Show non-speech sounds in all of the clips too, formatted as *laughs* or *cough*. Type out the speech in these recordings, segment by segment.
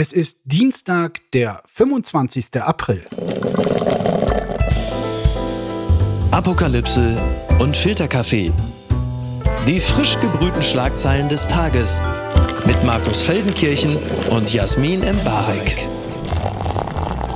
Es ist Dienstag, der 25. April. Apokalypse und Filterkaffee. Die frisch gebrühten Schlagzeilen des Tages mit Markus Feldenkirchen und Jasmin Embarek.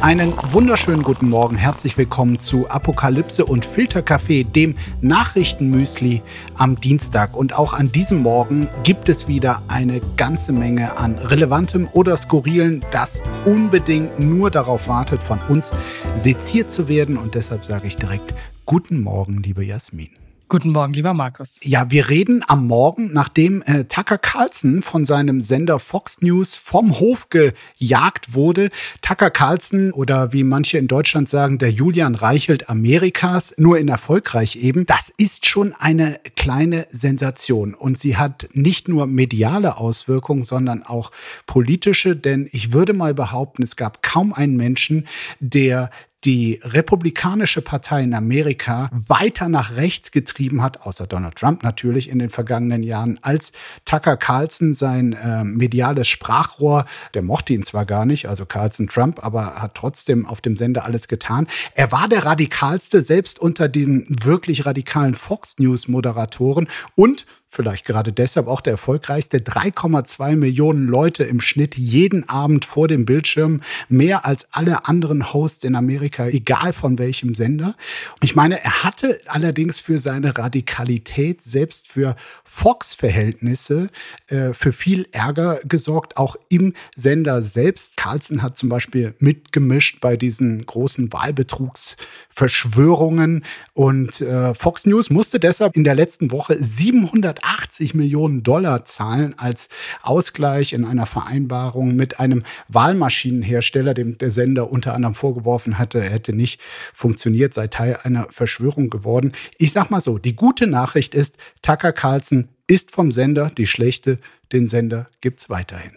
Einen wunderschönen guten Morgen. Herzlich willkommen zu Apokalypse und Filterkaffee, dem Nachrichtenmüsli am Dienstag. Und auch an diesem Morgen gibt es wieder eine ganze Menge an relevantem oder skurrilen, das unbedingt nur darauf wartet, von uns seziert zu werden. Und deshalb sage ich direkt Guten Morgen, liebe Jasmin. Guten Morgen, lieber Markus. Ja, wir reden am Morgen, nachdem äh, Tucker Carlson von seinem Sender Fox News vom Hof gejagt wurde. Tucker Carlson oder wie manche in Deutschland sagen, der Julian Reichelt Amerikas, nur in erfolgreich eben. Das ist schon eine kleine Sensation und sie hat nicht nur mediale Auswirkungen, sondern auch politische, denn ich würde mal behaupten, es gab kaum einen Menschen, der die Republikanische Partei in Amerika weiter nach rechts getrieben hat, außer Donald Trump natürlich in den vergangenen Jahren, als Tucker Carlson sein äh, mediales Sprachrohr, der mochte ihn zwar gar nicht, also Carlson Trump, aber hat trotzdem auf dem Sender alles getan. Er war der radikalste, selbst unter diesen wirklich radikalen Fox News Moderatoren und vielleicht gerade deshalb auch der erfolgreichste. 3,2 Millionen Leute im Schnitt jeden Abend vor dem Bildschirm. Mehr als alle anderen Hosts in Amerika, egal von welchem Sender. Ich meine, er hatte allerdings für seine Radikalität, selbst für Fox-Verhältnisse, äh, für viel Ärger gesorgt, auch im Sender selbst. Carlson hat zum Beispiel mitgemischt bei diesen großen Wahlbetrugsverschwörungen und äh, Fox News musste deshalb in der letzten Woche 700 80 Millionen Dollar zahlen als Ausgleich in einer Vereinbarung mit einem Wahlmaschinenhersteller, dem der Sender unter anderem vorgeworfen hatte, er hätte nicht funktioniert, sei Teil einer Verschwörung geworden. Ich sag mal so, die gute Nachricht ist, Tucker Carlson ist vom Sender, die schlechte, den Sender gibt's weiterhin.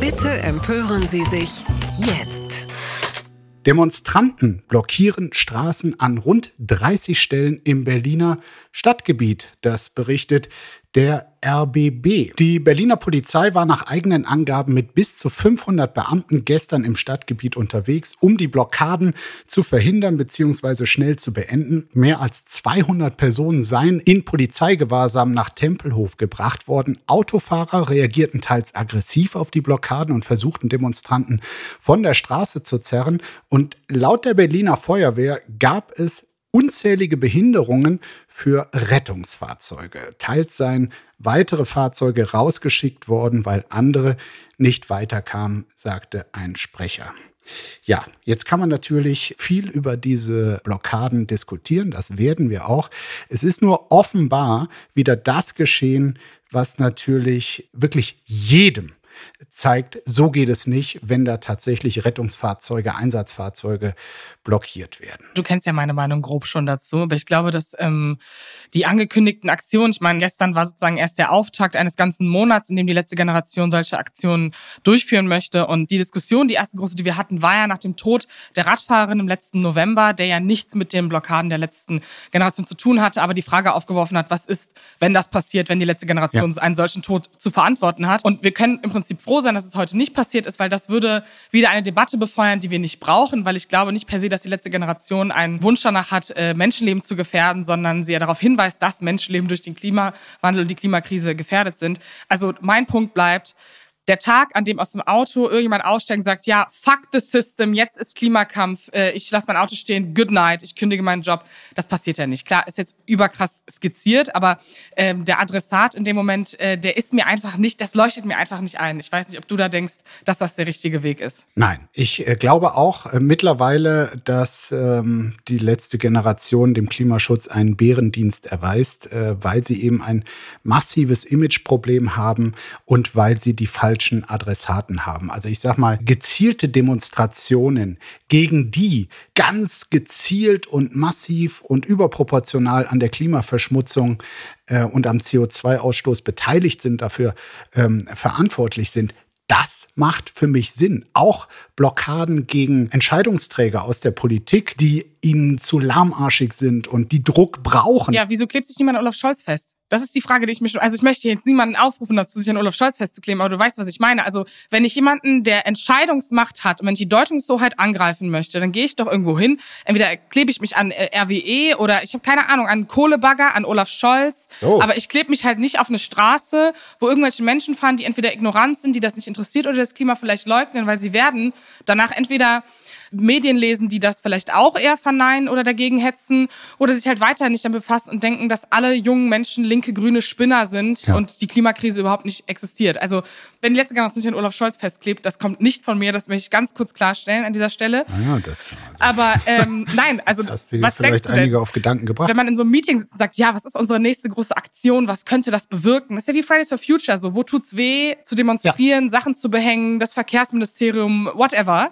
Bitte empören Sie sich jetzt. Demonstranten blockieren Straßen an rund 30 Stellen im Berliner Stadtgebiet. Das berichtet der RBB. Die Berliner Polizei war nach eigenen Angaben mit bis zu 500 Beamten gestern im Stadtgebiet unterwegs, um die Blockaden zu verhindern bzw. schnell zu beenden. Mehr als 200 Personen seien in Polizeigewahrsam nach Tempelhof gebracht worden. Autofahrer reagierten teils aggressiv auf die Blockaden und versuchten Demonstranten von der Straße zu zerren. Und laut der Berliner Feuerwehr gab es unzählige Behinderungen für Rettungsfahrzeuge. Teils seien weitere Fahrzeuge rausgeschickt worden, weil andere nicht weiterkamen, sagte ein Sprecher. Ja, jetzt kann man natürlich viel über diese Blockaden diskutieren. Das werden wir auch. Es ist nur offenbar wieder das geschehen, was natürlich wirklich jedem zeigt, so geht es nicht, wenn da tatsächlich Rettungsfahrzeuge, Einsatzfahrzeuge blockiert werden. Du kennst ja meine Meinung grob schon dazu, aber ich glaube, dass ähm, die angekündigten Aktionen, ich meine, gestern war sozusagen erst der Auftakt eines ganzen Monats, in dem die letzte Generation solche Aktionen durchführen möchte. Und die Diskussion, die erste große, die wir hatten, war ja nach dem Tod der Radfahrerin im letzten November, der ja nichts mit den Blockaden der letzten Generation zu tun hatte, aber die Frage aufgeworfen hat, was ist, wenn das passiert, wenn die letzte Generation ja. einen solchen Tod zu verantworten hat. Und wir können im Prinzip froh sein, dass es heute nicht passiert ist, weil das würde wieder eine Debatte befeuern, die wir nicht brauchen, weil ich glaube nicht per se, dass die letzte Generation einen Wunsch danach hat, äh, Menschenleben zu gefährden, sondern sie ja darauf hinweist, dass Menschenleben durch den Klimawandel und die Klimakrise gefährdet sind. Also mein Punkt bleibt, der Tag, an dem aus dem Auto irgendjemand aussteigt und sagt, ja, fuck the system, jetzt ist Klimakampf, äh, ich lasse mein Auto stehen, good night, ich kündige meinen Job, das passiert ja nicht. Klar, ist jetzt überkrass skizziert, aber ähm, der Adressat in dem Moment, äh, der ist mir einfach nicht, das leuchtet mir einfach nicht ein. Ich weiß nicht, ob du da denkst, dass das der richtige Weg ist. Nein, ich äh, glaube auch äh, mittlerweile, dass ähm, die letzte Generation dem Klimaschutz einen Bärendienst erweist, äh, weil sie eben ein massives Imageproblem haben und weil sie die falschen falschen Adressaten haben. Also ich sag mal, gezielte Demonstrationen, gegen die ganz gezielt und massiv und überproportional an der Klimaverschmutzung äh, und am CO2-Ausstoß beteiligt sind, dafür ähm, verantwortlich sind, das macht für mich Sinn. Auch Blockaden gegen Entscheidungsträger aus der Politik, die ihnen zu lahmarschig sind und die Druck brauchen. Ja, wieso klebt sich niemand Olaf Scholz fest? Das ist die Frage, die ich mir schon, also ich möchte jetzt niemanden aufrufen, dazu sich an Olaf Scholz festzukleben, aber du weißt, was ich meine. Also wenn ich jemanden, der Entscheidungsmacht hat und wenn ich die Deutungshoheit angreifen möchte, dann gehe ich doch irgendwo hin. Entweder klebe ich mich an äh, RWE oder ich habe keine Ahnung, an Kohlebagger, an Olaf Scholz. So. Aber ich klebe mich halt nicht auf eine Straße, wo irgendwelche Menschen fahren, die entweder ignorant sind, die das nicht interessiert oder das Klima vielleicht leugnen, weil sie werden danach entweder Medien lesen, die das vielleicht auch eher verneinen oder dagegen hetzen oder sich halt weiter nicht damit befassen und denken, dass alle jungen Menschen linke, grüne Spinner sind ja. und die Klimakrise überhaupt nicht existiert. Also wenn die letzte Generation sich an Olaf Scholz festklebt, das kommt nicht von mir, das möchte ich ganz kurz klarstellen an dieser Stelle. Ja, das, also Aber ähm, *laughs* nein, also das hast was vielleicht einige auf Gedanken gebracht. Wenn man in so einem Meeting sitzt und sagt, ja, was ist unsere nächste große Aktion, was könnte das bewirken? Das ist ja wie Fridays for Future, so wo tut's weh, zu demonstrieren, ja. Sachen zu behängen, das Verkehrsministerium, whatever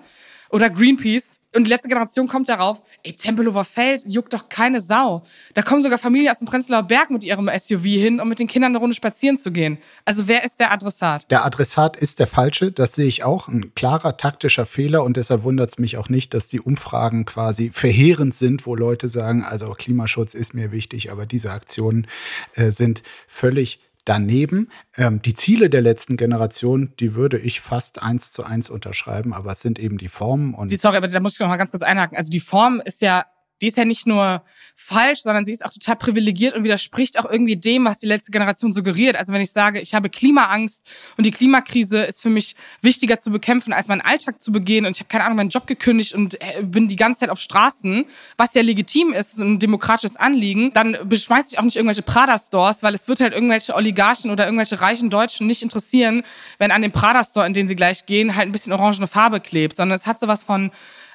oder Greenpeace. Und die letzte Generation kommt darauf, ey, Tempelhofer Feld juckt doch keine Sau. Da kommen sogar Familien aus dem Prenzlauer Berg mit ihrem SUV hin, um mit den Kindern eine Runde spazieren zu gehen. Also wer ist der Adressat? Der Adressat ist der falsche, das sehe ich auch. Ein klarer taktischer Fehler und deshalb wundert es mich auch nicht, dass die Umfragen quasi verheerend sind, wo Leute sagen, also Klimaschutz ist mir wichtig, aber diese Aktionen äh, sind völlig Daneben ähm, die Ziele der letzten Generation, die würde ich fast eins zu eins unterschreiben, aber es sind eben die Formen und. Sorry, aber da muss ich noch mal ganz kurz einhaken. Also die Form ist ja die ist ja nicht nur falsch, sondern sie ist auch total privilegiert und widerspricht auch irgendwie dem, was die letzte Generation suggeriert. Also wenn ich sage, ich habe Klimaangst und die Klimakrise ist für mich wichtiger zu bekämpfen, als meinen Alltag zu begehen und ich habe keine Ahnung, meinen Job gekündigt und äh, bin die ganze Zeit auf Straßen, was ja legitim ist, ein demokratisches Anliegen, dann beschmeiße ich auch nicht irgendwelche Prada-Stores, weil es wird halt irgendwelche Oligarchen oder irgendwelche reichen Deutschen nicht interessieren, wenn an dem Prada-Store, in den sie gleich gehen, halt ein bisschen orangene Farbe klebt, sondern es hat sowas von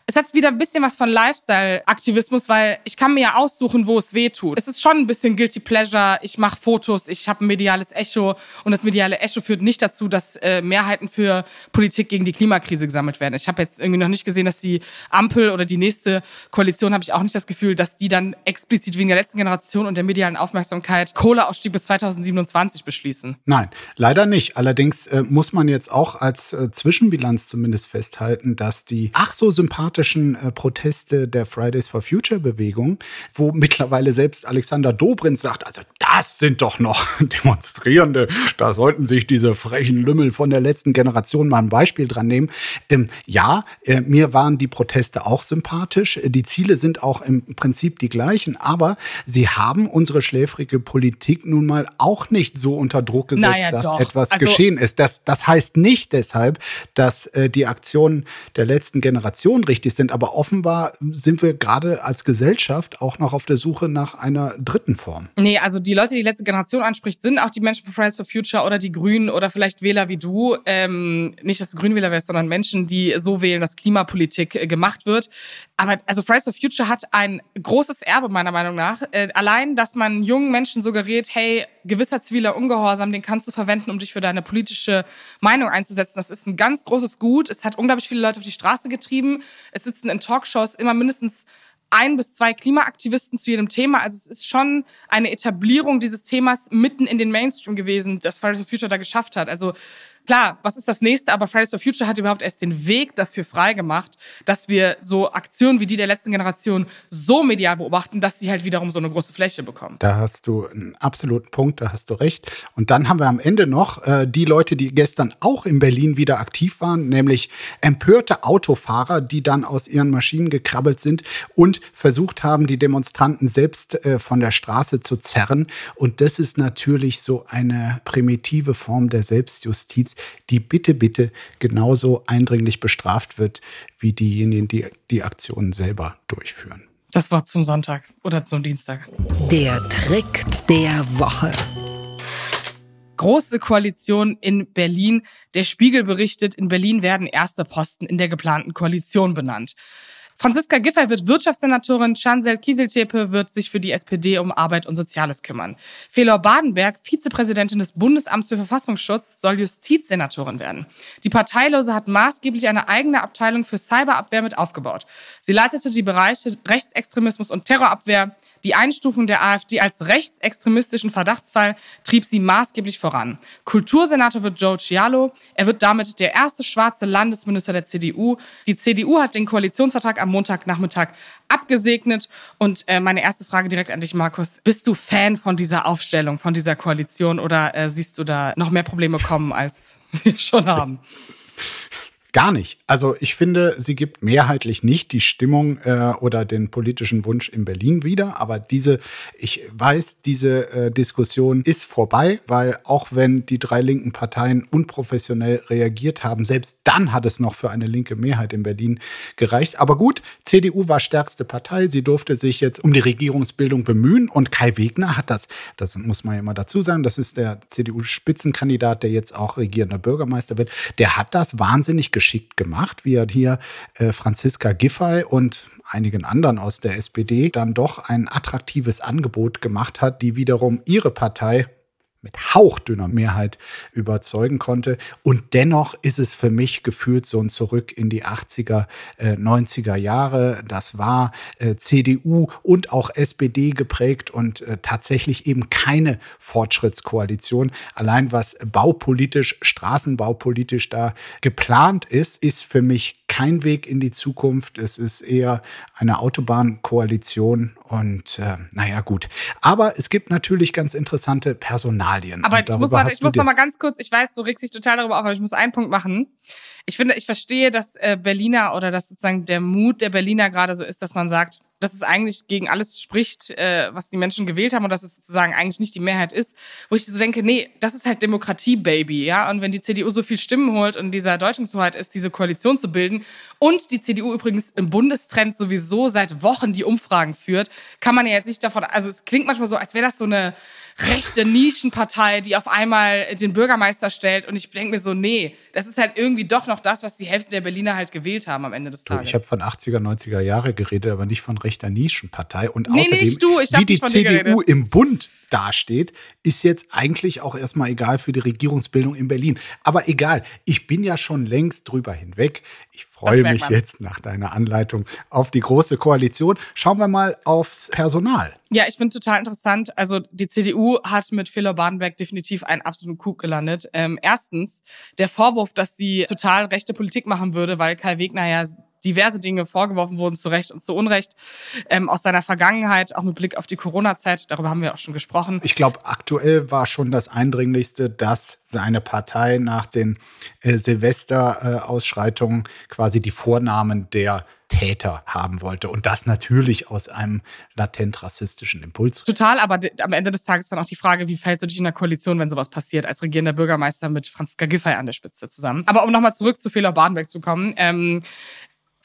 es hat wieder ein bisschen was von Lifestyle-Aktivismus, weil ich kann mir ja aussuchen, wo es weh tut. Es ist schon ein bisschen Guilty Pleasure. Ich mache Fotos, ich habe ein mediales Echo und das mediale Echo führt nicht dazu, dass äh, Mehrheiten für Politik gegen die Klimakrise gesammelt werden. Ich habe jetzt irgendwie noch nicht gesehen, dass die Ampel oder die nächste Koalition habe ich auch nicht das Gefühl, dass die dann explizit wegen der letzten Generation und der medialen Aufmerksamkeit Kohleausstieg bis 2027 beschließen. Nein, leider nicht. Allerdings äh, muss man jetzt auch als äh, Zwischenbilanz zumindest festhalten, dass die ach so sympathisch dramatischen äh, Proteste der Fridays for Future Bewegung, wo mittlerweile selbst Alexander Dobrindt sagt, also das sind doch noch *laughs* Demonstrierende, da sollten sich diese frechen Lümmel von der letzten Generation mal ein Beispiel dran nehmen. Ähm, ja, äh, mir waren die Proteste auch sympathisch. Die Ziele sind auch im Prinzip die gleichen, aber sie haben unsere schläfrige Politik nun mal auch nicht so unter Druck gesetzt, naja, dass doch. etwas also, geschehen ist. Das, das heißt nicht deshalb, dass äh, die Aktionen der letzten Generation richtig wichtig sind. Aber offenbar sind wir gerade als Gesellschaft auch noch auf der Suche nach einer dritten Form. Nee, also die Leute, die die letzte Generation anspricht, sind auch die Menschen für Fridays for Future oder die Grünen oder vielleicht Wähler wie du. Ähm, nicht, dass du Grünwähler wärst, sondern Menschen, die so wählen, dass Klimapolitik äh, gemacht wird. Aber also Fridays for Future hat ein großes Erbe meiner Meinung nach. Äh, allein, dass man jungen Menschen suggeriert, hey, gewisser ziviler Ungehorsam, den kannst du verwenden, um dich für deine politische Meinung einzusetzen. Das ist ein ganz großes Gut. Es hat unglaublich viele Leute auf die Straße getrieben. Es sitzen in Talkshows immer mindestens ein bis zwei Klimaaktivisten zu jedem Thema. Also es ist schon eine Etablierung dieses Themas mitten in den Mainstream gewesen, das Fridays for Future da geschafft hat. Also klar, was ist das nächste? Aber Fridays for Future hat überhaupt erst den Weg dafür freigemacht, dass wir so Aktionen wie die der letzten Generation so medial beobachten, dass sie halt wiederum so eine große Fläche bekommen. Da hast du einen absoluten Punkt, da hast du recht. Und dann haben wir am Ende noch äh, die Leute, die gestern auch in Berlin wieder aktiv waren, nämlich empörte Autofahrer, die dann aus ihren Maschinen gekrabbelt sind und versucht haben, die Demonstranten selbst äh, von der Straße zu zerren. Und das ist natürlich so eine primitive Form der Selbstjustiz, die bitte, bitte genauso eindringlich bestraft wird wie diejenigen, die die Aktionen selber durchführen. Das war zum Sonntag oder zum Dienstag. Der Trick der Woche. Große Koalition in Berlin. Der Spiegel berichtet, in Berlin werden erste Posten in der geplanten Koalition benannt. Franziska Giffey wird Wirtschaftssenatorin, Chancel Kieseltepe wird sich für die SPD um Arbeit und Soziales kümmern. Felor Badenberg, Vizepräsidentin des Bundesamts für Verfassungsschutz, soll Justizsenatorin werden. Die Parteilose hat maßgeblich eine eigene Abteilung für Cyberabwehr mit aufgebaut. Sie leitete die Bereiche Rechtsextremismus und Terrorabwehr, Die Einstufung der AfD als rechtsextremistischen Verdachtsfall trieb sie maßgeblich voran. Kultursenator wird Joe Cialo. Er wird damit der erste schwarze Landesminister der CDU. Die CDU hat den Koalitionsvertrag am Montagnachmittag abgesegnet. Und äh, meine erste Frage direkt an dich, Markus. Bist du Fan von dieser Aufstellung, von dieser Koalition oder äh, siehst du da noch mehr Probleme kommen, als *laughs* wir schon haben? Gar nicht. Also ich finde, sie gibt mehrheitlich nicht die Stimmung äh, oder den politischen Wunsch in Berlin wieder. Aber diese, ich weiß, diese äh, Diskussion ist vorbei, weil auch wenn die drei linken Parteien unprofessionell reagiert haben, selbst dann hat es noch für eine linke Mehrheit in Berlin gereicht. Aber gut, CDU war stärkste Partei. Sie durfte sich jetzt um die Regierungsbildung bemühen. Und Kai Wegner hat das, das muss man ja immer dazu sagen, das ist der CDU-Spitzenkandidat, der jetzt auch regierender Bürgermeister wird. Der hat das wahnsinnig geschafft geschickt gemacht, wie er hier äh, Franziska Giffey und einigen anderen aus der SPD dann doch ein attraktives Angebot gemacht hat, die wiederum ihre Partei mit hauchdünner Mehrheit überzeugen konnte. Und dennoch ist es für mich gefühlt so ein Zurück in die 80er, äh, 90er Jahre. Das war äh, CDU und auch SPD geprägt und äh, tatsächlich eben keine Fortschrittskoalition. Allein was baupolitisch, straßenbaupolitisch da geplant ist, ist für mich kein Weg in die Zukunft. Es ist eher eine Autobahnkoalition und äh, naja, gut. Aber es gibt natürlich ganz interessante Personalien. Aber ich muss, warte, ich muss noch mal ganz kurz, ich weiß, du regst dich total darüber auf, aber ich muss einen Punkt machen. Ich finde, ich verstehe, dass äh, Berliner oder dass sozusagen der Mut der Berliner gerade so ist, dass man sagt, dass es eigentlich gegen alles spricht, äh, was die Menschen gewählt haben und dass es sozusagen eigentlich nicht die Mehrheit ist, wo ich so denke, nee, das ist halt Demokratie, Baby, ja. Und wenn die CDU so viel Stimmen holt und dieser Deutungshoheit ist, diese Koalition zu bilden und die CDU übrigens im Bundestrend sowieso seit Wochen die Umfragen führt, kann man ja jetzt nicht davon, also es klingt manchmal so, als wäre das so eine rechte Nischenpartei, die auf einmal den Bürgermeister stellt. Und ich denke mir so, nee, das ist halt irgendwie doch noch das, was die Hälfte der Berliner halt gewählt haben am Ende des Tages. Ich habe von 80er, 90er Jahre geredet, aber nicht von rechter Nischenpartei. Und nee, außerdem, nicht du, ich wie die CDU im Bund dasteht, ist jetzt eigentlich auch erstmal egal für die Regierungsbildung in Berlin. Aber egal, ich bin ja schon längst drüber hinweg. Ich freue mich man. jetzt nach deiner Anleitung auf die große Koalition. Schauen wir mal aufs Personal. Ja, ich finde total interessant. Also die CDU hat mit Philo Badenberg definitiv einen absoluten Coup gelandet. Ähm, erstens der Vorwurf, dass sie total rechte Politik machen würde, weil Kai Wegner ja diverse Dinge vorgeworfen wurden, zu Recht und zu Unrecht, ähm, aus seiner Vergangenheit, auch mit Blick auf die Corona-Zeit. Darüber haben wir auch schon gesprochen. Ich glaube, aktuell war schon das Eindringlichste, dass seine Partei nach den äh, Silvester-Ausschreitungen quasi die Vornamen der Täter haben wollte. Und das natürlich aus einem latent rassistischen Impuls. Total, aber am Ende des Tages dann auch die Frage, wie fällst du dich in der Koalition, wenn sowas passiert, als regierender Bürgermeister mit Franziska Giffey an der Spitze zusammen. Aber um nochmal zurück zu Fehler Badenberg zu kommen, ähm,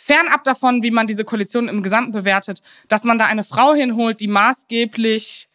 fernab davon, wie man diese Koalition im Gesamten bewertet, dass man da eine Frau hinholt, die maßgeblich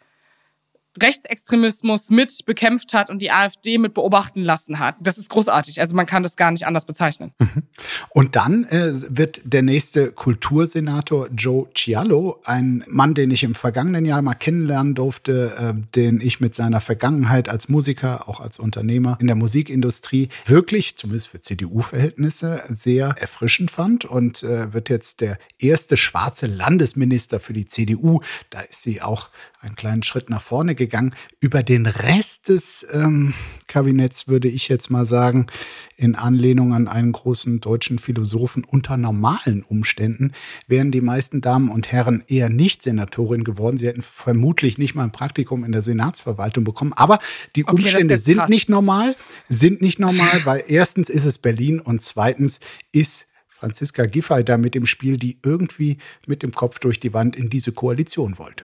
Rechtsextremismus mit bekämpft hat und die AfD mit beobachten lassen hat. Das ist großartig. Also man kann das gar nicht anders bezeichnen. Mhm. Und dann äh, wird der nächste Kultursenator Joe Cialo, ein Mann, den ich im vergangenen Jahr mal kennenlernen durfte, äh, den ich mit seiner Vergangenheit als Musiker, auch als Unternehmer in der Musikindustrie wirklich, zumindest für CDU-Verhältnisse, sehr erfrischend fand und äh, wird jetzt der erste schwarze Landesminister für die CDU. Da ist sie auch einen kleinen Schritt nach vorne gegangen. Über den Rest des ähm, Kabinetts würde ich jetzt mal sagen, in Anlehnung an einen großen deutschen Philosophen, unter normalen Umständen wären die meisten Damen und Herren eher nicht Senatorin geworden. Sie hätten vermutlich nicht mal ein Praktikum in der Senatsverwaltung bekommen. Aber die okay, Umstände sind krass. nicht normal, sind nicht normal, weil erstens ist es Berlin und zweitens ist Franziska Giffey da mit dem Spiel, die irgendwie mit dem Kopf durch die Wand in diese Koalition wollte.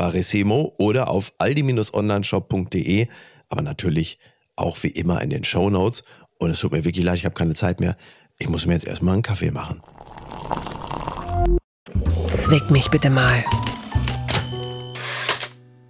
Barissimo oder auf aldi-onlineshop.de, aber natürlich auch wie immer in den Show Notes. Und es tut mir wirklich leid, ich habe keine Zeit mehr. Ich muss mir jetzt erstmal einen Kaffee machen. Zwick mich bitte mal.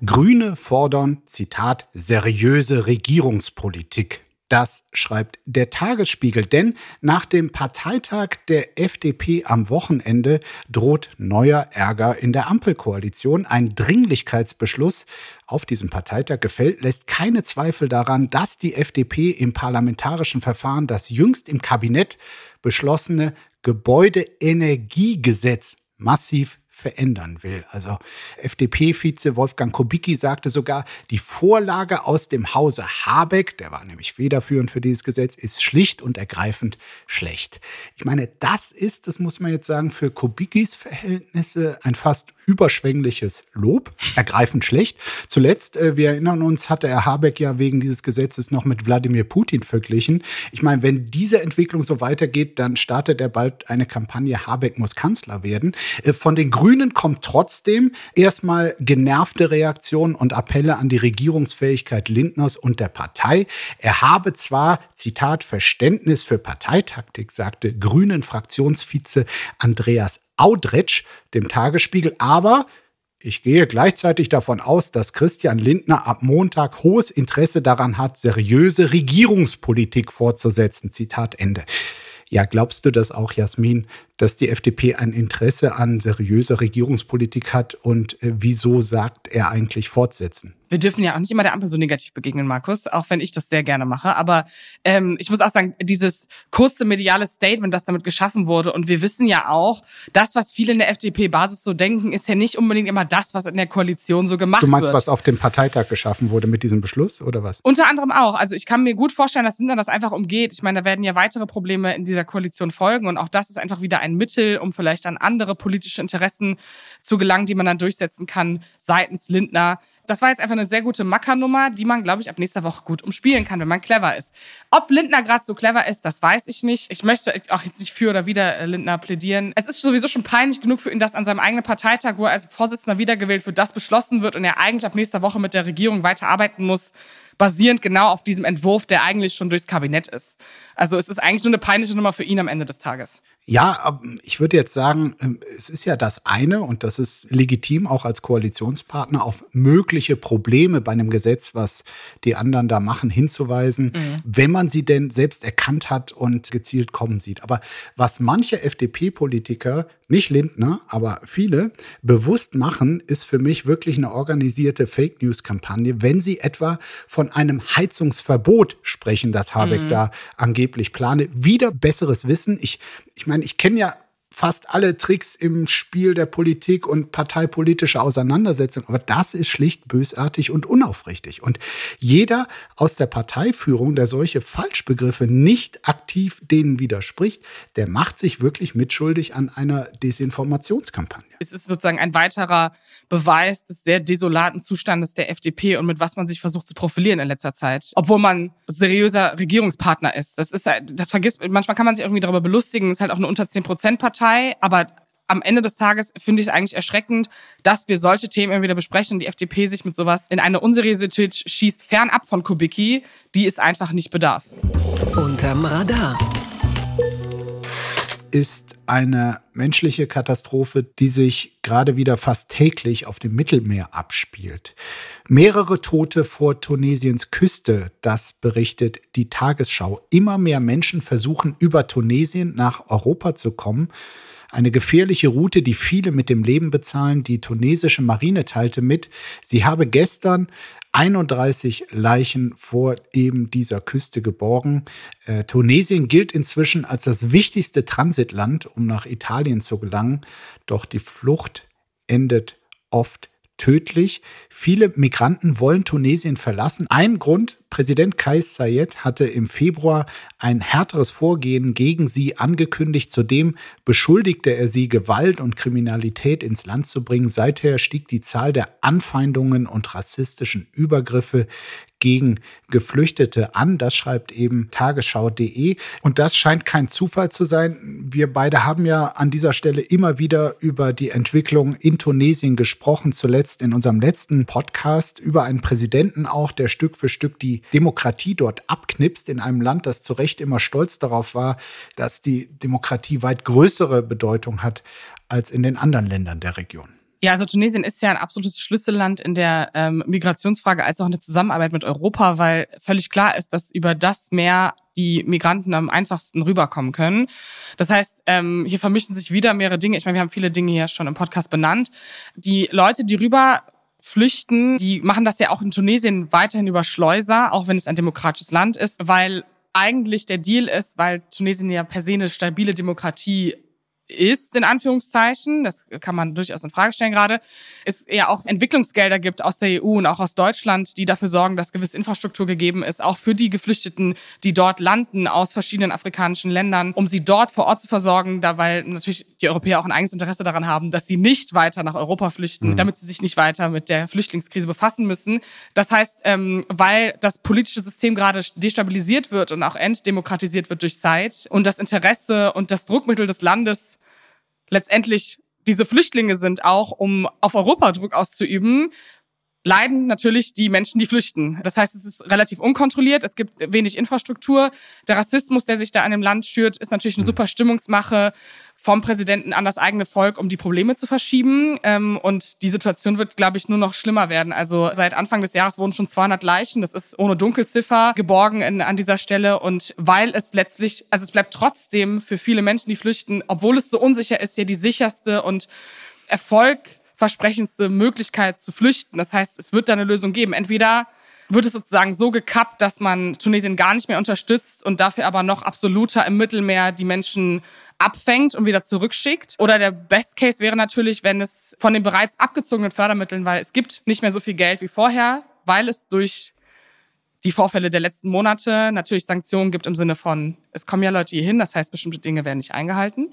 Grüne fordern, Zitat, seriöse Regierungspolitik. Das schreibt der Tagesspiegel, denn nach dem Parteitag der FDP am Wochenende droht neuer Ärger in der Ampelkoalition. Ein Dringlichkeitsbeschluss auf diesem Parteitag gefällt, lässt keine Zweifel daran, dass die FDP im parlamentarischen Verfahren das jüngst im Kabinett beschlossene Gebäudeenergiegesetz massiv verändern will. Also FDP-Vize Wolfgang Kubicki sagte sogar, die Vorlage aus dem Hause Habeck, der war nämlich federführend für dieses Gesetz, ist schlicht und ergreifend schlecht. Ich meine, das ist, das muss man jetzt sagen, für Kubickis Verhältnisse ein fast überschwängliches Lob, ergreifend schlecht. Zuletzt, äh, wir erinnern uns, hatte er Habeck ja wegen dieses Gesetzes noch mit Wladimir Putin verglichen. Ich meine, wenn diese Entwicklung so weitergeht, dann startet er bald eine Kampagne, Habeck muss Kanzler werden. Äh, von den Grünen kommt trotzdem erstmal genervte Reaktionen und Appelle an die Regierungsfähigkeit Lindners und der Partei. Er habe zwar, Zitat, Verständnis für Parteitaktik, sagte Grünen Fraktionsvize Andreas Audretsch, dem Tagesspiegel. Aber ich gehe gleichzeitig davon aus, dass Christian Lindner ab Montag hohes Interesse daran hat, seriöse Regierungspolitik fortzusetzen. Zitat Ende. Ja, glaubst du das auch, Jasmin, dass die FDP ein Interesse an seriöser Regierungspolitik hat und äh, wieso sagt er eigentlich fortsetzen? Wir dürfen ja auch nicht immer der Ampel so negativ begegnen, Markus, auch wenn ich das sehr gerne mache. Aber ähm, ich muss auch sagen, dieses kurze mediale Statement, das damit geschaffen wurde, und wir wissen ja auch, das, was viele in der FDP-Basis so denken, ist ja nicht unbedingt immer das, was in der Koalition so gemacht wird. Du meinst, wird. was auf dem Parteitag geschaffen wurde mit diesem Beschluss oder was? Unter anderem auch. Also ich kann mir gut vorstellen, dass Lindner das einfach umgeht. Ich meine, da werden ja weitere Probleme in dieser Koalition folgen und auch das ist einfach wieder ein Mittel, um vielleicht an andere politische Interessen zu gelangen, die man dann durchsetzen kann seitens Lindner. Das war jetzt einfach eine sehr gute Mackernummer, die man, glaube ich, ab nächster Woche gut umspielen kann, wenn man clever ist. Ob Lindner gerade so clever ist, das weiß ich nicht. Ich möchte auch jetzt nicht für oder wieder äh, Lindner plädieren. Es ist sowieso schon peinlich genug für ihn, dass an seinem eigenen Parteitag, wo er als Vorsitzender wiedergewählt wird, das beschlossen wird und er eigentlich ab nächster Woche mit der Regierung weiterarbeiten muss basierend genau auf diesem Entwurf, der eigentlich schon durchs Kabinett ist. Also es ist eigentlich nur eine peinliche Nummer für ihn am Ende des Tages. Ja, ich würde jetzt sagen, ähm, es ist ja das eine und das ist legitim auch als Koalitionspartner auf mögliche Probleme bei einem Gesetz, was die anderen da machen, hinzuweisen, mhm. wenn man sie denn selbst erkannt hat und gezielt kommen sieht. Aber was manche FDP-Politiker, nicht Lindner, aber viele, bewusst machen, ist für mich wirklich eine organisierte Fake News-Kampagne, wenn sie etwa von einem Heizungsverbot sprechen, das Habeck mhm. da angeblich plane. Wieder besseres Wissen. Ich, ich meine, ich kenne ja fast alle Tricks im Spiel der Politik und parteipolitische Auseinandersetzung. Aber das ist schlicht bösartig und unaufrichtig. Und jeder aus der Parteiführung, der solche Falschbegriffe nicht aktiv denen widerspricht, der macht sich wirklich mitschuldig an einer Desinformationskampagne. Es ist sozusagen ein weiterer Beweis des sehr desolaten Zustandes der FDP und mit was man sich versucht zu profilieren in letzter Zeit. Obwohl man seriöser Regierungspartner ist. Das ist, das vergisst, manchmal kann man sich irgendwie darüber belustigen, es ist halt auch eine unter 10 Prozent Partei Partei, aber am Ende des Tages finde ich es eigentlich erschreckend, dass wir solche Themen immer wieder besprechen und die FDP sich mit sowas in eine Unseriosität schießt, fernab von Kubicki, die es einfach nicht bedarf. Unterm Radar. Ist eine menschliche Katastrophe, die sich gerade wieder fast täglich auf dem Mittelmeer abspielt. Mehrere Tote vor Tunesiens Küste, das berichtet die Tagesschau. Immer mehr Menschen versuchen über Tunesien nach Europa zu kommen. Eine gefährliche Route, die viele mit dem Leben bezahlen. Die tunesische Marine teilte mit, sie habe gestern 31 Leichen vor eben dieser Küste geborgen. Äh, Tunesien gilt inzwischen als das wichtigste Transitland, um nach Italien zu gelangen. Doch die Flucht endet oft tödlich. Viele Migranten wollen Tunesien verlassen. Ein Grund, Präsident Kais Sayed hatte im Februar ein härteres Vorgehen gegen sie angekündigt. Zudem beschuldigte er sie, Gewalt und Kriminalität ins Land zu bringen. Seither stieg die Zahl der Anfeindungen und rassistischen Übergriffe gegen Geflüchtete an. Das schreibt eben tagesschau.de. Und das scheint kein Zufall zu sein. Wir beide haben ja an dieser Stelle immer wieder über die Entwicklung in Tunesien gesprochen, zuletzt in unserem letzten Podcast über einen Präsidenten auch, der Stück für Stück Demokratie dort abknipst, in einem Land, das zu Recht immer stolz darauf war, dass die Demokratie weit größere Bedeutung hat als in den anderen Ländern der Region. Ja, also Tunesien ist ja ein absolutes Schlüsselland in der ähm, Migrationsfrage als auch in der Zusammenarbeit mit Europa, weil völlig klar ist, dass über das Meer die Migranten am einfachsten rüberkommen können. Das heißt, ähm, hier vermischen sich wieder mehrere Dinge. Ich meine, wir haben viele Dinge hier schon im Podcast benannt. Die Leute, die rüber flüchten, die machen das ja auch in Tunesien weiterhin über Schleuser, auch wenn es ein demokratisches Land ist, weil eigentlich der Deal ist, weil Tunesien ja per se eine stabile Demokratie ist, in Anführungszeichen, das kann man durchaus in Frage stellen gerade, es ja auch Entwicklungsgelder gibt aus der EU und auch aus Deutschland, die dafür sorgen, dass gewisse Infrastruktur gegeben ist, auch für die Geflüchteten, die dort landen aus verschiedenen afrikanischen Ländern, um sie dort vor Ort zu versorgen, da weil natürlich die Europäer auch ein eigenes Interesse daran haben, dass sie nicht weiter nach Europa flüchten, mhm. damit sie sich nicht weiter mit der Flüchtlingskrise befassen müssen. Das heißt, ähm, weil das politische System gerade destabilisiert wird und auch entdemokratisiert wird durch Zeit und das Interesse und das Druckmittel des Landes letztendlich diese Flüchtlinge sind, auch um auf Europa Druck auszuüben, leiden natürlich die Menschen, die flüchten. Das heißt, es ist relativ unkontrolliert, es gibt wenig Infrastruktur. Der Rassismus, der sich da an dem Land schürt, ist natürlich eine mhm. super Stimmungsmache vom Präsidenten an das eigene Volk, um die Probleme zu verschieben. Ähm, und die Situation wird, glaube ich, nur noch schlimmer werden. Also seit Anfang des Jahres wurden schon 200 Leichen, das ist ohne Dunkelziffer, geborgen in, an dieser Stelle. Und weil es letztlich, also es bleibt trotzdem für viele Menschen, die flüchten, obwohl es so unsicher ist, hier die sicherste und erfolgversprechendste Möglichkeit zu flüchten. Das heißt, es wird da eine Lösung geben. Entweder wird es sozusagen so gekappt, dass man Tunesien gar nicht mehr unterstützt und dafür aber noch absoluter im Mittelmeer die Menschen abfängt und wieder zurückschickt. Oder der Best Case wäre natürlich, wenn es von den bereits abgezogenen Fördermitteln, weil es gibt nicht mehr so viel Geld wie vorher, weil es durch die Vorfälle der letzten Monate natürlich Sanktionen gibt im Sinne von, es kommen ja Leute hier hin, das heißt, bestimmte Dinge werden nicht eingehalten.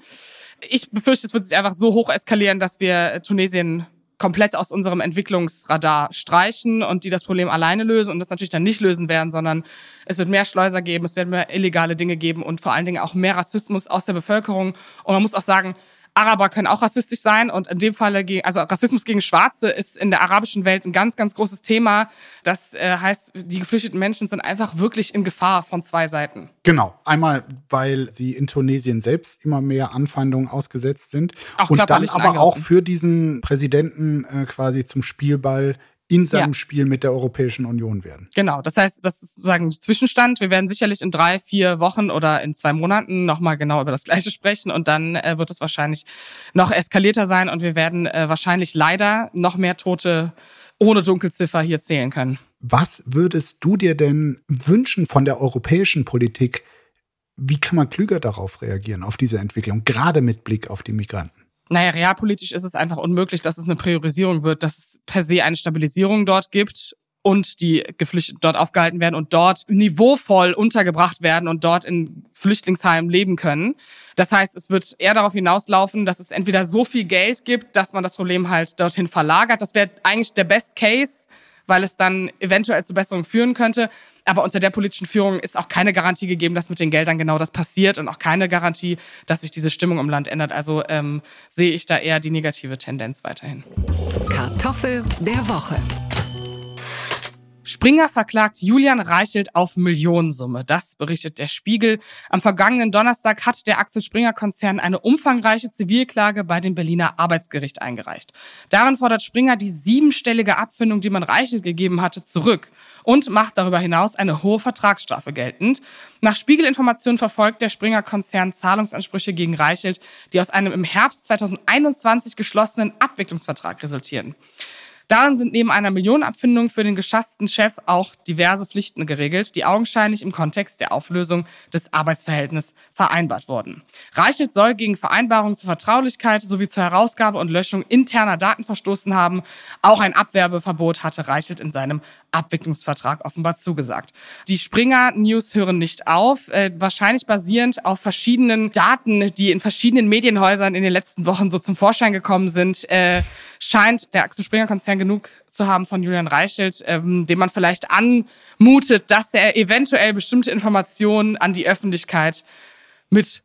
Ich befürchte, es wird sich einfach so hoch eskalieren, dass wir Tunesien komplett aus unserem Entwicklungsradar streichen und die das Problem alleine lösen und das natürlich dann nicht lösen werden, sondern es wird mehr Schleuser geben, es wird mehr illegale Dinge geben und vor allen Dingen auch mehr Rassismus aus der Bevölkerung. Und man muss auch sagen, Araber können auch rassistisch sein und in dem Falle, also Rassismus gegen Schwarze ist in der arabischen Welt ein ganz, ganz großes Thema. Das äh, heißt, die geflüchteten Menschen sind einfach wirklich in Gefahr von zwei Seiten. Genau. Einmal, weil sie in Tunesien selbst immer mehr Anfeindungen ausgesetzt sind auch und dann aber auch für diesen Präsidenten äh, quasi zum Spielball in seinem ja. Spiel mit der Europäischen Union werden. Genau, das heißt, das ist sozusagen Zwischenstand. Wir werden sicherlich in drei, vier Wochen oder in zwei Monaten nochmal genau über das *laughs* Gleiche sprechen und dann äh, wird es wahrscheinlich noch eskalierter sein und wir werden äh, wahrscheinlich leider noch mehr Tote ohne Dunkelziffer hier zählen können. Was würdest du dir denn wünschen von der europäischen Politik? Wie kann man klüger darauf reagieren, auf diese Entwicklung, gerade mit Blick auf die Migranten? Naja, realpolitisch ist es einfach unmöglich, dass es eine Priorisierung wird, dass es per se eine Stabilisierung dort gibt und die Geflüchteten dort aufgehalten werden und dort niveauvoll untergebracht werden und dort in Flüchtlingsheimen leben können. Das heißt, es wird eher darauf hinauslaufen, dass es entweder so viel Geld gibt, dass man das Problem halt dorthin verlagert. Das wäre eigentlich der Best Case weil es dann eventuell zu Besserungen führen könnte. Aber unter der politischen Führung ist auch keine Garantie gegeben, dass mit den Geldern genau das passiert und auch keine Garantie, dass sich diese Stimmung im Land ändert. Also ähm, sehe ich da eher die negative Tendenz weiterhin. Kartoffel der Woche. Springer verklagt Julian Reichelt auf Millionensumme. Das berichtet der Spiegel. Am vergangenen Donnerstag hat der Axel Springer Konzern eine umfangreiche Zivilklage bei dem Berliner Arbeitsgericht eingereicht. Darin fordert Springer die siebenstellige Abfindung, die man Reichelt gegeben hatte, zurück und macht darüber hinaus eine hohe Vertragsstrafe geltend. Nach Spiegelinformationen verfolgt der Springer Konzern Zahlungsansprüche gegen Reichelt, die aus einem im Herbst 2021 geschlossenen Abwicklungsvertrag resultieren. Darin sind neben einer Millionenabfindung für den geschassten Chef auch diverse Pflichten geregelt, die augenscheinlich im Kontext der Auflösung des Arbeitsverhältnisses vereinbart wurden. Reichelt soll gegen Vereinbarungen zur Vertraulichkeit sowie zur Herausgabe und Löschung interner Daten verstoßen haben. Auch ein Abwerbeverbot hatte Reichelt in seinem Abwicklungsvertrag offenbar zugesagt. Die Springer News hören nicht auf, äh, wahrscheinlich basierend auf verschiedenen Daten, die in verschiedenen Medienhäusern in den letzten Wochen so zum Vorschein gekommen sind, äh, scheint der Axel Springer Konzern genug zu haben von Julian Reichelt, ähm, dem man vielleicht anmutet, dass er eventuell bestimmte Informationen an die Öffentlichkeit mit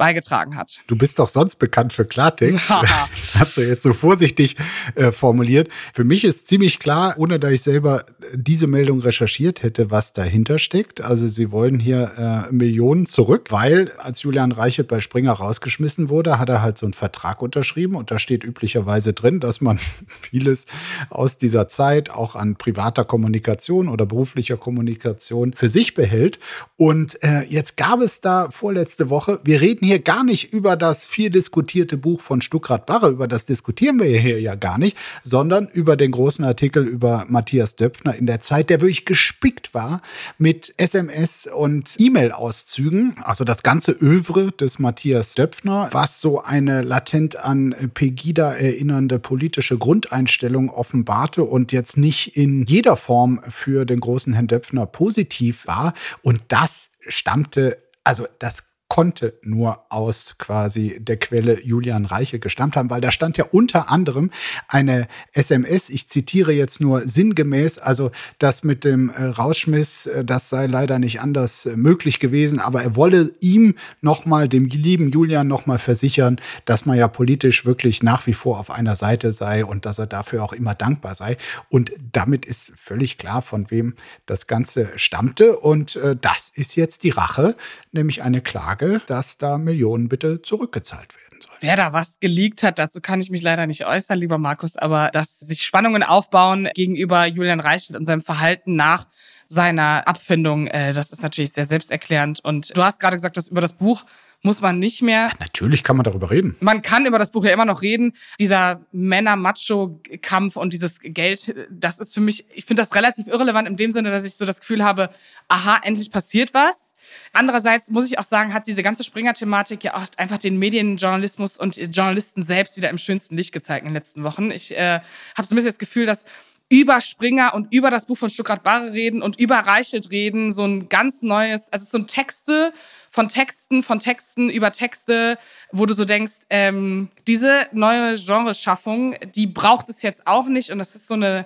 beigetragen hat. Du bist doch sonst bekannt für Klartext. *laughs* hast du jetzt so vorsichtig äh, formuliert. Für mich ist ziemlich klar, ohne dass ich selber diese Meldung recherchiert hätte, was dahinter steckt. Also sie wollen hier äh, Millionen zurück, weil als Julian Reichelt bei Springer rausgeschmissen wurde, hat er halt so einen Vertrag unterschrieben und da steht üblicherweise drin, dass man *laughs* vieles aus dieser Zeit auch an privater Kommunikation oder beruflicher Kommunikation für sich behält. Und äh, jetzt gab es da vorletzte Woche, wir reden hier hier gar nicht über das viel diskutierte Buch von Stuckrad Barre, über das diskutieren wir hier ja gar nicht, sondern über den großen Artikel über Matthias Döpfner in der Zeit, der wirklich gespickt war mit SMS und E-Mail-Auszügen. Also das ganze Övre des Matthias Döpfner, was so eine latent an Pegida erinnernde politische Grundeinstellung offenbarte und jetzt nicht in jeder Form für den großen Herrn Döpfner positiv war. Und das stammte also das konnte nur aus quasi der Quelle Julian Reiche gestammt haben, weil da stand ja unter anderem eine SMS, ich zitiere jetzt nur sinngemäß, also das mit dem äh, Rausschmiss, äh, das sei leider nicht anders äh, möglich gewesen, aber er wolle ihm nochmal, dem lieben Julian nochmal versichern, dass man ja politisch wirklich nach wie vor auf einer Seite sei und dass er dafür auch immer dankbar sei. Und damit ist völlig klar, von wem das Ganze stammte. Und äh, das ist jetzt die Rache, nämlich eine Klage Frage, dass da Millionen bitte zurückgezahlt werden sollen. Wer da was geleakt hat, dazu kann ich mich leider nicht äußern, lieber Markus, aber dass sich Spannungen aufbauen gegenüber Julian Reichelt und seinem Verhalten nach seiner Abfindung, äh, das ist natürlich sehr selbsterklärend. Und du hast gerade gesagt, dass über das Buch muss man nicht mehr. Ja, natürlich kann man darüber reden. Man kann über das Buch ja immer noch reden. Dieser Männer-Macho-Kampf und dieses Geld, das ist für mich, ich finde das relativ irrelevant in dem Sinne, dass ich so das Gefühl habe, aha, endlich passiert was. Andererseits muss ich auch sagen, hat diese ganze Springer-Thematik ja auch einfach den Medienjournalismus und Journalisten selbst wieder im schönsten Licht gezeigt in den letzten Wochen. Ich äh, habe so ein bisschen das Gefühl, dass über Springer und über das Buch von Stuttgart Barre reden und über Reichelt reden, so ein ganz neues, also so ein Texte von Texten, von Texten über Texte, wo du so denkst, ähm, diese neue Genreschaffung, die braucht es jetzt auch nicht und das ist so eine,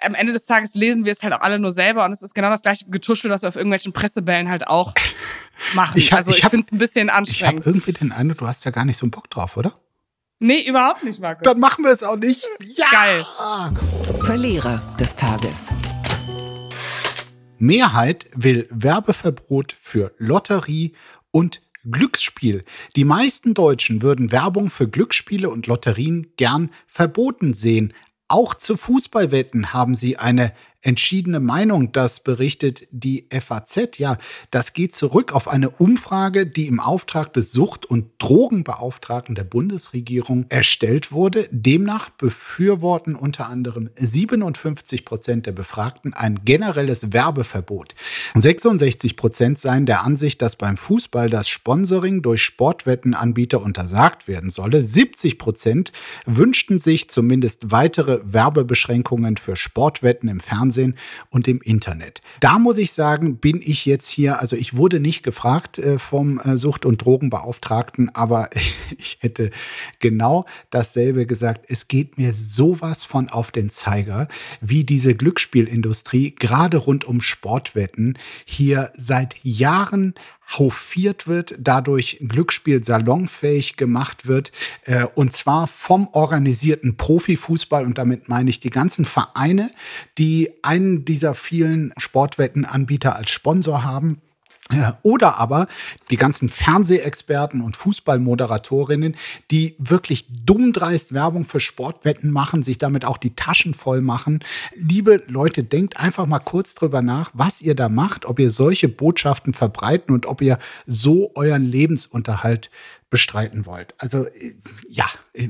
am Ende des Tages lesen wir es halt auch alle nur selber und es ist genau das gleiche Getuschel, was wir auf irgendwelchen Pressebällen halt auch *laughs* machen. Ich hab, also ich, ich finde es ein bisschen anstrengend. Ich habe irgendwie den Eindruck, du hast ja gar nicht so einen Bock drauf, oder? Nee, überhaupt nicht, Markus. Dann machen wir es auch nicht. Ja! Geil. Verlierer des Tages. Mehrheit will Werbeverbot für Lotterie und Glücksspiel. Die meisten Deutschen würden Werbung für Glücksspiele und Lotterien gern verboten sehen. Auch zu Fußballwetten haben sie eine entschiedene Meinung. Das berichtet die FAZ. Ja, das geht zurück auf eine Umfrage, die im Auftrag des Sucht- und Drogenbeauftragten der Bundesregierung erstellt wurde. Demnach befürworten unter anderem 57 Prozent der Befragten ein generelles Werbeverbot. 66 Prozent seien der Ansicht, dass beim Fußball das Sponsoring durch Sportwettenanbieter untersagt werden solle. 70 Prozent wünschten sich zumindest weitere Werbebeschränkungen für Sportwetten im Fernsehen Fernsehen und im Internet. Da muss ich sagen, bin ich jetzt hier, also ich wurde nicht gefragt äh, vom äh, Sucht- und Drogenbeauftragten, aber *laughs* ich hätte genau dasselbe gesagt. Es geht mir sowas von auf den Zeiger, wie diese Glücksspielindustrie gerade rund um Sportwetten hier seit Jahren hofiert wird, dadurch Glücksspiel salonfähig gemacht wird, äh, und zwar vom organisierten Profifußball. Und damit meine ich die ganzen Vereine, die einen dieser vielen Sportwettenanbieter als Sponsor haben. Oder aber die ganzen Fernsehexperten und Fußballmoderatorinnen, die wirklich dummdreist Werbung für Sportwetten machen, sich damit auch die Taschen voll machen. Liebe Leute, denkt einfach mal kurz drüber nach, was ihr da macht, ob ihr solche Botschaften verbreiten und ob ihr so euren Lebensunterhalt bestreiten wollt. Also ja,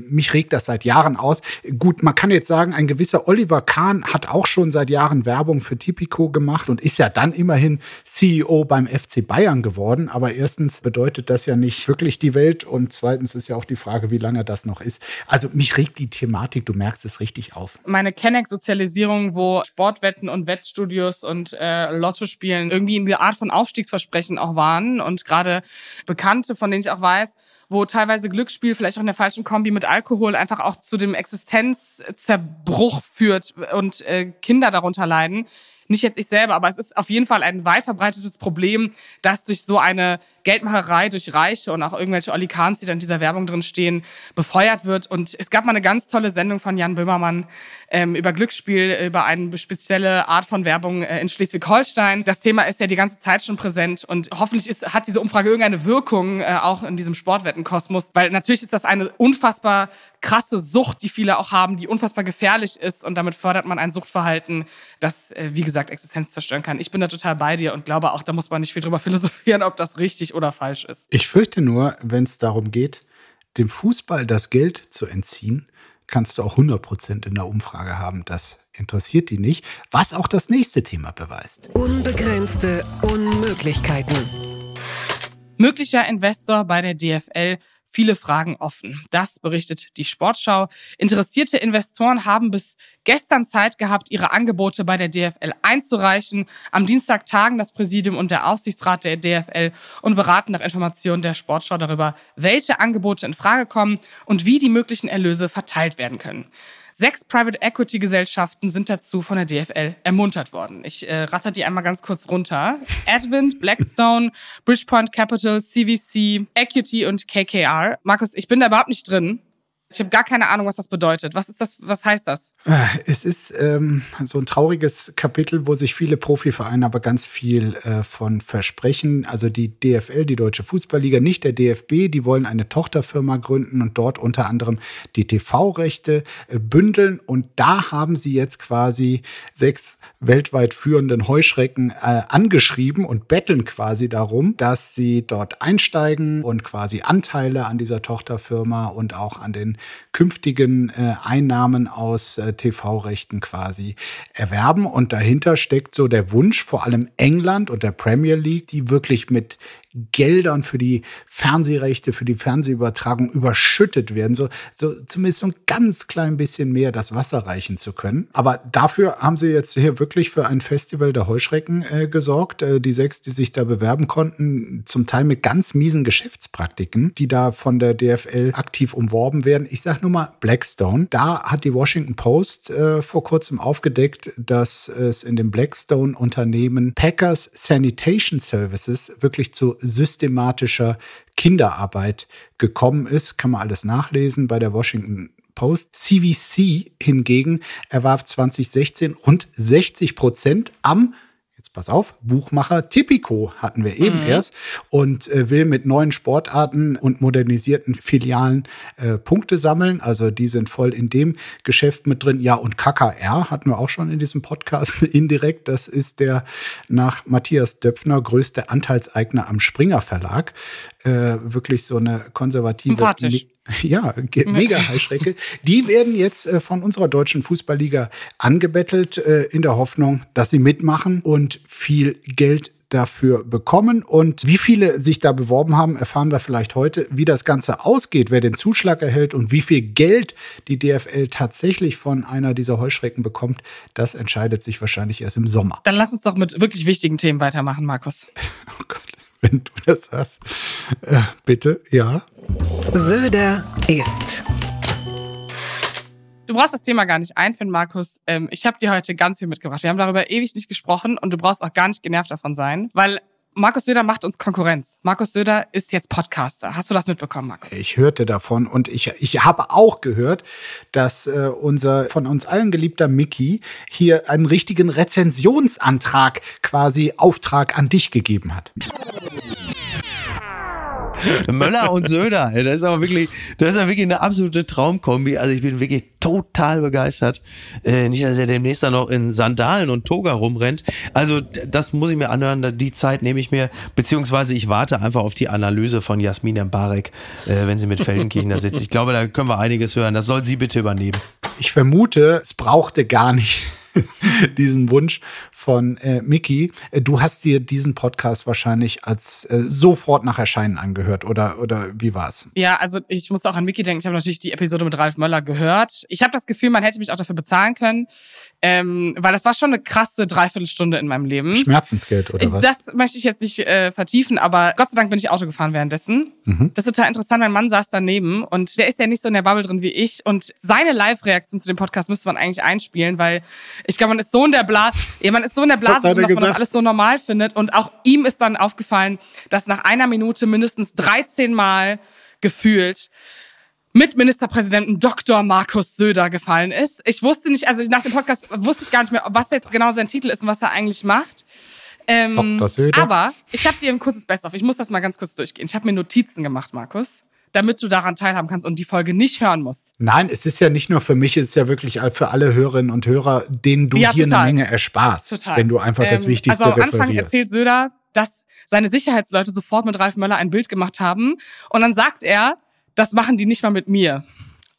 mich regt das seit Jahren aus. Gut, man kann jetzt sagen, ein gewisser Oliver Kahn hat auch schon seit Jahren Werbung für Tipico gemacht und ist ja dann immerhin CEO beim FC Bayern geworden. Aber erstens bedeutet das ja nicht wirklich die Welt und zweitens ist ja auch die Frage, wie lange das noch ist. Also mich regt die Thematik, du merkst es richtig auf. Meine Kenneck-Sozialisierung, wo Sportwetten und Wettstudios und äh, Lottospielen irgendwie in der Art von Aufstiegsversprechen auch waren und gerade Bekannte, von denen ich auch weiß, wo teilweise Glücksspiel vielleicht auch in der falschen Kombi mit Alkohol einfach auch zu dem Existenzzerbruch führt und äh, Kinder darunter leiden nicht jetzt ich selber, aber es ist auf jeden Fall ein weit verbreitetes Problem, dass durch so eine Geldmacherei durch Reiche und auch irgendwelche Olikans, die dann in dieser Werbung drin stehen, befeuert wird. Und es gab mal eine ganz tolle Sendung von Jan Böhmermann ähm, über Glücksspiel, über eine spezielle Art von Werbung äh, in Schleswig-Holstein. Das Thema ist ja die ganze Zeit schon präsent und hoffentlich ist, hat diese Umfrage irgendeine Wirkung äh, auch in diesem Sportwettenkosmos, weil natürlich ist das eine unfassbar krasse Sucht, die viele auch haben, die unfassbar gefährlich ist und damit fördert man ein Suchtverhalten, das, äh, wie gesagt, Existenz zerstören kann. Ich bin da total bei dir und glaube auch, da muss man nicht viel drüber *laughs* philosophieren, ob das richtig oder falsch ist. Ich fürchte nur, wenn es darum geht, dem Fußball das Geld zu entziehen, kannst du auch 100% in der Umfrage haben. Das interessiert die nicht, was auch das nächste Thema beweist. Unbegrenzte Unmöglichkeiten. Möglicher Investor bei der DFL viele Fragen offen. Das berichtet die Sportschau. Interessierte Investoren haben bis gestern Zeit gehabt, ihre Angebote bei der DFL einzureichen. Am Dienstag tagen das Präsidium und der Aufsichtsrat der DFL und beraten nach Informationen der Sportschau darüber, welche Angebote in Frage kommen und wie die möglichen Erlöse verteilt werden können. Sechs Private Equity Gesellschaften sind dazu von der DFL ermuntert worden. Ich äh, ratter die einmal ganz kurz runter. Advent, Blackstone, Bridgepoint Capital, CVC, Equity und KKR. Markus, ich bin da überhaupt nicht drin. Ich habe gar keine Ahnung, was das bedeutet. Was ist das? Was heißt das? Äh, es ist ähm, so ein trauriges Kapitel, wo sich viele Profivereine aber ganz viel äh, von versprechen. Also die DFL, die Deutsche Fußballliga, nicht der DFB, die wollen eine Tochterfirma gründen und dort unter anderem die TV-Rechte äh, bündeln. Und da haben sie jetzt quasi sechs weltweit führenden Heuschrecken äh, angeschrieben und betteln quasi darum, dass sie dort einsteigen und quasi Anteile an dieser Tochterfirma und auch an den künftigen äh, Einnahmen aus äh, TV-Rechten quasi erwerben. Und dahinter steckt so der Wunsch, vor allem England und der Premier League, die wirklich mit Geldern für die Fernsehrechte, für die Fernsehübertragung überschüttet werden, so, so zumindest so ein ganz klein bisschen mehr das Wasser reichen zu können. Aber dafür haben sie jetzt hier wirklich für ein Festival der Heuschrecken äh, gesorgt. Äh, die sechs, die sich da bewerben konnten, zum Teil mit ganz miesen Geschäftspraktiken, die da von der DFL aktiv umworben werden. Ich sage nur mal Blackstone. Da hat die Washington Post äh, vor kurzem aufgedeckt, dass es in dem Blackstone-Unternehmen Packers Sanitation Services wirklich zu systematischer Kinderarbeit gekommen ist. Kann man alles nachlesen bei der Washington Post. CVC hingegen erwarb 2016 rund 60 Prozent am pass auf, Buchmacher Tipico hatten wir eben mhm. erst und äh, will mit neuen Sportarten und modernisierten Filialen äh, Punkte sammeln. Also die sind voll in dem Geschäft mit drin. Ja, und KKR hatten wir auch schon in diesem Podcast *laughs* indirekt. Das ist der nach Matthias Döpfner größte Anteilseigner am Springer Verlag. Äh, wirklich so eine konservative Sympathisch. Ja, mega Heuschrecke. Die werden jetzt äh, von unserer deutschen Fußballliga angebettelt, äh, in der Hoffnung, dass sie mitmachen und viel Geld dafür bekommen. Und wie viele sich da beworben haben, erfahren wir vielleicht heute. Wie das Ganze ausgeht, wer den Zuschlag erhält und wie viel Geld die DFL tatsächlich von einer dieser Heuschrecken bekommt, das entscheidet sich wahrscheinlich erst im Sommer. Dann lass uns doch mit wirklich wichtigen Themen weitermachen, Markus. *laughs* Oh Gott, *laughs* wenn du das hast. Äh, bitte, ja. Söder ist. Du brauchst das Thema gar nicht einfinden, Markus. Ähm, ich habe dir heute ganz viel mitgebracht. Wir haben darüber ewig nicht gesprochen und du brauchst auch gar nicht genervt davon sein, weil Markus Söder macht uns Konkurrenz. Markus Söder ist jetzt Podcaster. Hast du das mitbekommen, Markus? Ich hörte davon und ich, ich habe auch gehört, dass äh, unser von uns allen geliebter Mickey hier einen richtigen Rezensionsantrag, quasi Auftrag an dich gegeben hat. *laughs* Möller und Söder. Das ist aber wirklich, das ist ja wirklich eine absolute Traumkombi. Also ich bin wirklich total begeistert. Äh, nicht, dass er demnächst dann noch in Sandalen und Toga rumrennt. Also das muss ich mir anhören. Die Zeit nehme ich mir, beziehungsweise ich warte einfach auf die Analyse von Jasmin Mbarek, äh, wenn sie mit Feldenkirchen da sitzt. Ich glaube, da können wir einiges hören. Das soll sie bitte übernehmen. Ich vermute, es brauchte gar nicht *laughs* diesen Wunsch von äh, Mickey. Äh, du hast dir diesen Podcast wahrscheinlich als äh, sofort nach Erscheinen angehört, oder, oder wie war's? Ja, also ich muss auch an Mickey denken. Ich habe natürlich die Episode mit Ralf Möller gehört. Ich habe das Gefühl, man hätte mich auch dafür bezahlen können, ähm, weil das war schon eine krasse Dreiviertelstunde in meinem Leben. Schmerzensgeld, oder was? Das möchte ich jetzt nicht äh, vertiefen, aber Gott sei Dank bin ich Auto gefahren währenddessen. Mhm. Das ist total interessant. Mein Mann saß daneben und der ist ja nicht so in der Bubble drin wie ich. Und seine Live-Reaktion zu dem Podcast müsste man eigentlich einspielen, weil ich glaube, man ist so in der Blase, ja, man ist so in der Blase, dass man das alles so normal findet. Und auch ihm ist dann aufgefallen, dass nach einer Minute mindestens 13 Mal gefühlt mit Ministerpräsidenten Dr. Markus Söder gefallen ist. Ich wusste nicht, also nach dem Podcast wusste ich gar nicht mehr, was jetzt genau sein Titel ist und was er eigentlich macht. Ähm, Dr. Söder. Aber ich habe dir ein kurzes Best-of. Ich muss das mal ganz kurz durchgehen. Ich habe mir Notizen gemacht, Markus damit du daran teilhaben kannst und die Folge nicht hören musst. Nein, es ist ja nicht nur für mich, es ist ja wirklich für alle Hörerinnen und Hörer, denen du ja, hier total. eine Menge ersparst, total. wenn du einfach ähm, das Wichtigste Also am Anfang erzählt Söder, dass seine Sicherheitsleute sofort mit Ralf Möller ein Bild gemacht haben und dann sagt er, das machen die nicht mal mit mir.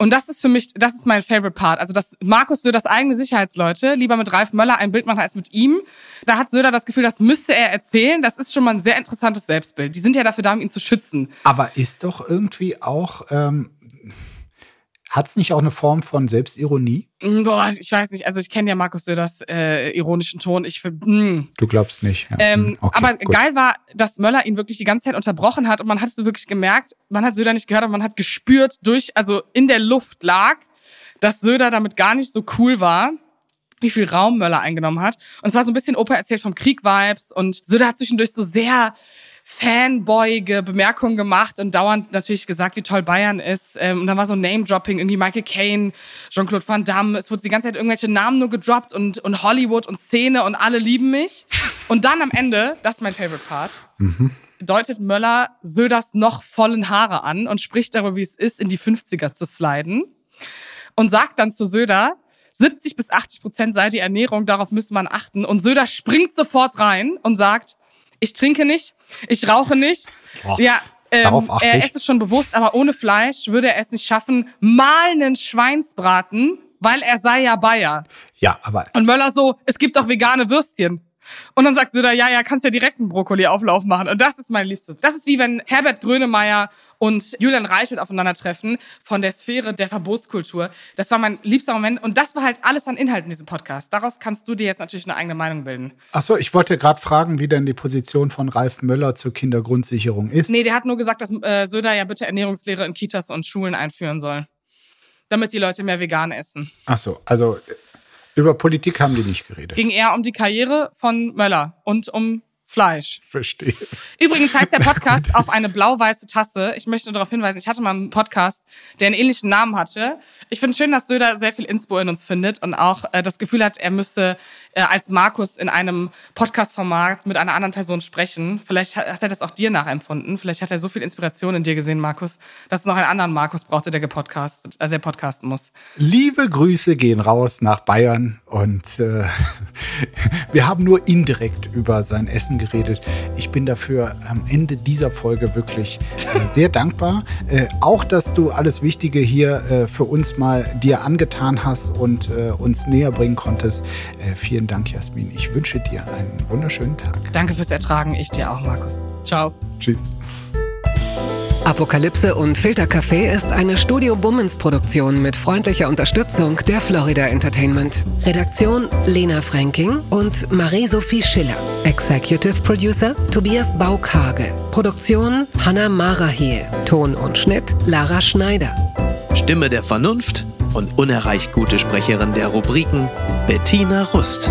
Und das ist für mich, das ist mein favorite part. Also, dass Markus Söders eigene Sicherheitsleute lieber mit Ralf Möller ein Bild machen als mit ihm. Da hat Söder das Gefühl, das müsste er erzählen. Das ist schon mal ein sehr interessantes Selbstbild. Die sind ja dafür da, um ihn zu schützen. Aber ist doch irgendwie auch, ähm, hat es nicht auch eine Form von Selbstironie? Mm, boah, ich weiß nicht. Also ich kenne ja Markus Söders äh, ironischen Ton. Ich find, mm. Du glaubst nicht. Ja. Ähm, mm, okay, aber gut. geil war, dass Möller ihn wirklich die ganze Zeit unterbrochen hat und man hat es wirklich gemerkt. Man hat Söder nicht gehört, aber man hat gespürt, durch, also in der Luft lag, dass Söder damit gar nicht so cool war wie viel Raum Möller eingenommen hat. Und es war so ein bisschen Opa erzählt vom Krieg-Vibes und Söder hat zwischendurch so sehr fanboyige Bemerkungen gemacht und dauernd natürlich gesagt, wie toll Bayern ist. Ähm, und dann war so Name-Dropping, irgendwie Michael Caine, Jean-Claude Van Damme. Es wurde die ganze Zeit irgendwelche Namen nur gedroppt und, und Hollywood und Szene und alle lieben mich. Und dann am Ende, das ist mein Favorite Part, mhm. deutet Möller Söders noch vollen Haare an und spricht darüber, wie es ist, in die 50er zu sliden. Und sagt dann zu Söder, 70 bis 80 Prozent sei die Ernährung, darauf müsste man achten. Und Söder springt sofort rein und sagt, ich trinke nicht, ich rauche nicht. Oh, ja, ähm, er ist es schon bewusst, aber ohne Fleisch würde er es nicht schaffen, mal einen Schweinsbraten, weil er sei ja Bayer. Ja, aber. Und Möller so, es gibt doch vegane Würstchen. Und dann sagt Söder, ja, ja, kannst ja direkt einen Brokkoli-Auflauf machen. Und das ist mein Liebste. Das ist wie wenn Herbert Grönemeyer und Julian Reichelt aufeinandertreffen von der Sphäre der Verbotskultur. Das war mein liebster Moment. Und das war halt alles an Inhalt in diesem Podcast. Daraus kannst du dir jetzt natürlich eine eigene Meinung bilden. Ach so, ich wollte gerade fragen, wie denn die Position von Ralf Möller zur Kindergrundsicherung ist. Nee, der hat nur gesagt, dass äh, Söder ja bitte Ernährungslehre in Kitas und Schulen einführen soll. Damit die Leute mehr vegan essen. Ach so, also über Politik haben die nicht geredet. Ging eher um die Karriere von Möller und um Fleisch. Verstehe. Übrigens heißt der *laughs* Podcast auf eine blau-weiße Tasse. Ich möchte darauf hinweisen, ich hatte mal einen Podcast, der einen ähnlichen Namen hatte. Ich finde schön, dass Söder sehr viel Inspo in uns findet und auch äh, das Gefühl hat, er müsste äh, als Markus in einem Podcast-Format mit einer anderen Person sprechen. Vielleicht hat, hat, er das auch dir nachempfunden. Vielleicht hat er so viel Inspiration in dir gesehen, Markus, dass es noch einen anderen Markus brauchte, der gepodcast, also der podcasten muss. Liebe Grüße gehen raus nach Bayern und äh, *laughs* wir haben nur indirekt über sein Essen geredet. Ich bin dafür am Ende dieser Folge wirklich äh, sehr dankbar. Äh, auch, dass du alles Wichtige hier äh, für uns mal dir angetan hast und äh, uns näher bringen konntest. Äh, vielen Dank, Jasmin. Ich wünsche dir einen wunderschönen Tag. Danke fürs Ertragen. Ich dir auch, Markus. Ciao. Tschüss. Apokalypse und Filtercafé ist eine Studio Bummens Produktion mit freundlicher Unterstützung der Florida Entertainment. Redaktion Lena Fränking und Marie-Sophie Schiller. Executive Producer Tobias Baukage. Produktion Hanna Marahiel. Ton und Schnitt Lara Schneider. Stimme der Vernunft und unerreicht gute Sprecherin der Rubriken Bettina Rust.